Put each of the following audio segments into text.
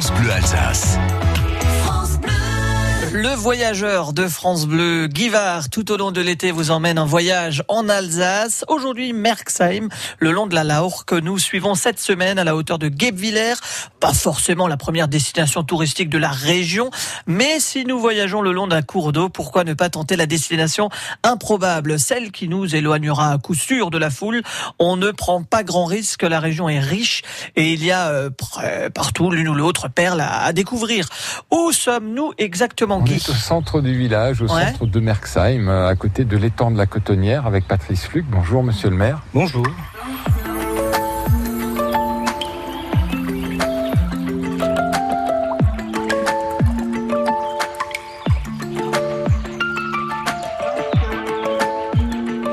France Bleu Alsace. Le voyageur de France Bleu, Guivard, tout au long de l'été vous emmène en voyage en Alsace. Aujourd'hui, Merxheim, le long de la Laure, que nous suivons cette semaine à la hauteur de Guebwiller. Pas forcément la première destination touristique de la région, mais si nous voyageons le long d'un cours d'eau, pourquoi ne pas tenter la destination improbable, celle qui nous éloignera à coup sûr de la foule? On ne prend pas grand risque, la région est riche et il y a euh, partout l'une ou l'autre perle à, à découvrir. Où sommes-nous exactement? On est au centre du village, au centre de Merxheim, euh, à côté de l'étang de la Cotonnière, avec Patrice Fluc. Bonjour, monsieur le maire. Bonjour.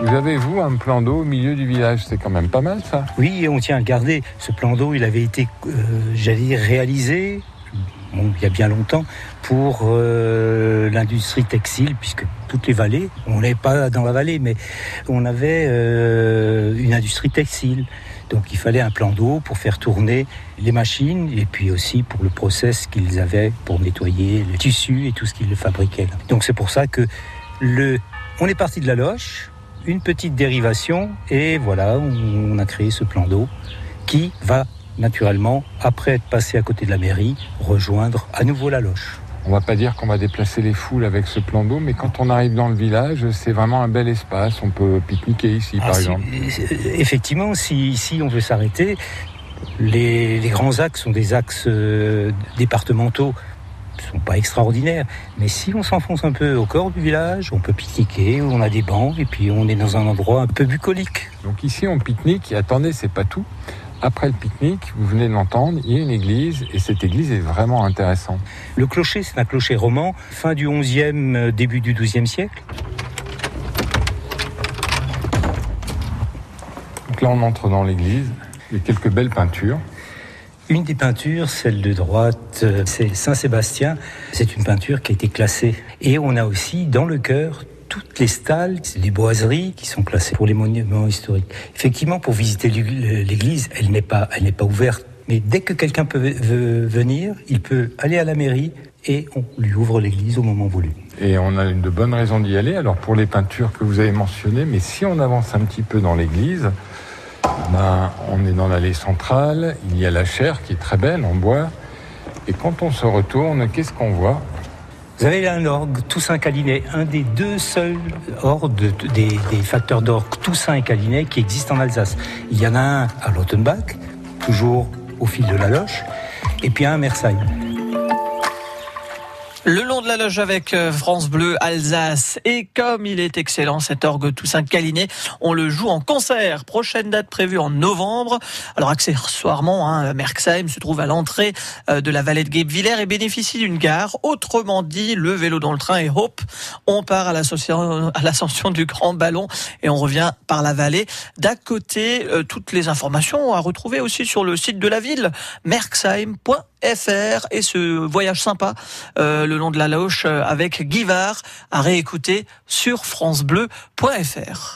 Vous avez, vous, un plan d'eau au milieu du village? C'est quand même pas mal, ça Oui, on tient à le garder. Ce plan d'eau, il avait été, euh, j'allais dire, réalisé il y a bien longtemps, pour euh, l'industrie textile, puisque toutes les vallées, on n'est pas dans la vallée, mais on avait euh, une industrie textile. Donc il fallait un plan d'eau pour faire tourner les machines et puis aussi pour le process qu'ils avaient pour nettoyer le tissu et tout ce qu'ils fabriquaient. Donc c'est pour ça que le, on est parti de la loche, une petite dérivation et voilà, on a créé ce plan d'eau qui va naturellement, après être passé à côté de la mairie, rejoindre à nouveau la loche. On va pas dire qu'on va déplacer les foules avec ce plan d'eau, mais quand on arrive dans le village, c'est vraiment un bel espace. On peut pique-niquer ici, par ah, exemple. Effectivement, si ici on veut s'arrêter, les, grands axes sont des axes euh, départementaux sont pas extraordinaires. Mais si on s'enfonce un peu au corps du village, on peut pique-niquer, on a des bancs, et puis on est dans un endroit un peu bucolique. Donc ici, on pique-nique, et attendez, c'est pas tout après le pique-nique, vous venez de l'entendre, il y a une église et cette église est vraiment intéressante. Le clocher, c'est un clocher roman, fin du 11e, euh, début du 12e siècle. Donc là, on entre dans l'église. Il y a quelques belles peintures. Une des peintures, celle de droite, euh, c'est Saint-Sébastien. C'est une peinture qui a été classée. Et on a aussi dans le chœur toutes les stalles, des boiseries qui sont classées pour les monuments historiques. Effectivement, pour visiter l'église, elle n'est pas, ouverte. Mais dès que quelqu'un peut venir, il peut aller à la mairie et on lui ouvre l'église au moment voulu. Et on a de bonnes raisons d'y aller. Alors pour les peintures que vous avez mentionnées, mais si on avance un petit peu dans l'église, ben, on est dans l'allée centrale, il y a la chaire qui est très belle en bois. Et quand on se retourne, qu'est-ce qu'on voit? Vous avez un orgue Toussaint Calinet, un des deux seuls orgues des, facteurs d'orgue Toussaint et Calinet qui existent en Alsace. Il y en a un à Lautenbach, toujours au fil de la loche, et puis un à Mersheim. Le long de la loge avec euh, France Bleu Alsace. Et comme il est excellent cet orgue Toussaint Calinet, on le joue en concert. Prochaine date prévue en novembre. Alors accessoirement, hein, Merxheim se trouve à l'entrée euh, de la vallée de Guebwiller et bénéficie d'une gare. Autrement dit, le vélo dans le train et hop, on part à l'ascension du Grand Ballon et on revient par la vallée. D'à côté, euh, toutes les informations à retrouver aussi sur le site de la ville, merxheim.fr et ce voyage sympa euh, le long de la Loche euh, avec Guivard à réécouter sur francebleu.fr.